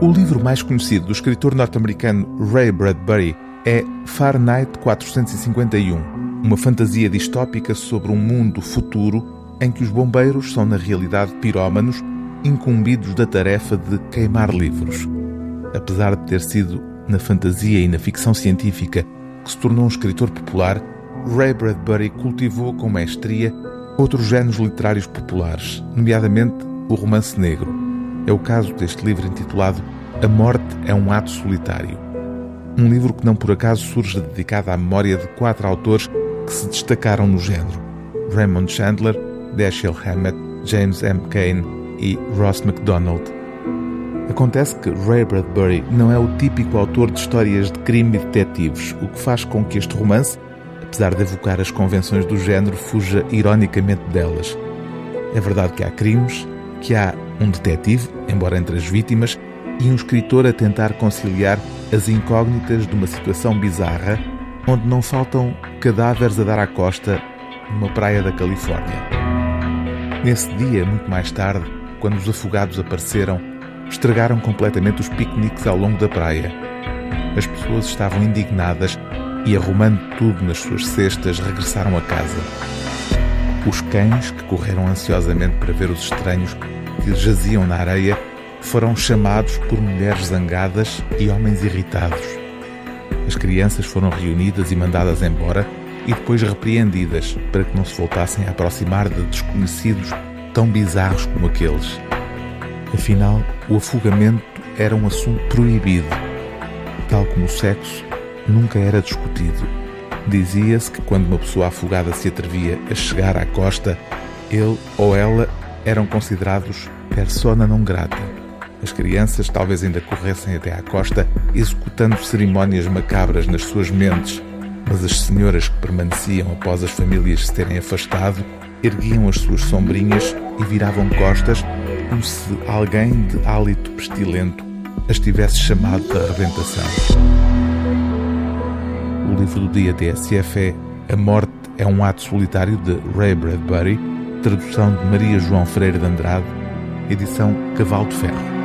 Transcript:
O livro mais conhecido do escritor norte-americano Ray Bradbury é Fahrenheit 451, uma fantasia distópica sobre um mundo futuro em que os bombeiros são, na realidade, pirómanos incumbidos da tarefa de queimar livros. Apesar de ter sido na fantasia e na ficção científica que se tornou um escritor popular, Ray Bradbury cultivou com maestria outros géneros literários populares, nomeadamente o romance negro. É o caso deste livro intitulado A Morte é um Ato Solitário. Um livro que não por acaso surge dedicado à memória de quatro autores que se destacaram no género: Raymond Chandler, Dashiell Hammett, James M. Cain e Ross MacDonald. Acontece que Ray Bradbury não é o típico autor de histórias de crime e detetives, o que faz com que este romance, apesar de evocar as convenções do género, fuja ironicamente delas. É verdade que há crimes, que há um detetive, embora entre as vítimas, e um escritor a tentar conciliar as incógnitas de uma situação bizarra onde não faltam cadáveres a dar à costa numa praia da Califórnia. Nesse dia, muito mais tarde, quando os afogados apareceram, estragaram completamente os piqueniques ao longo da praia. As pessoas estavam indignadas e, arrumando tudo nas suas cestas, regressaram a casa. Os cães, que correram ansiosamente para ver os estranhos que jaziam na areia, foram chamados por mulheres zangadas e homens irritados. As crianças foram reunidas e mandadas embora e depois repreendidas para que não se voltassem a aproximar de desconhecidos tão bizarros como aqueles. Afinal, o afogamento era um assunto proibido. Tal como o sexo, nunca era discutido. Dizia-se que quando uma pessoa afogada se atrevia a chegar à costa, ele ou ela eram considerados persona não grata. As crianças talvez ainda corressem até à costa, executando cerimónias macabras nas suas mentes, mas as senhoras que permaneciam após as famílias se terem afastado erguiam as suas sombrinhas e viravam costas como se alguém de hálito pestilento as tivesse chamado de arrebentação. O livro do dia TSF é A Morte é um Ato Solitário de Ray Bradbury, tradução de Maria João Freire de Andrade, edição Cavalo de Ferro.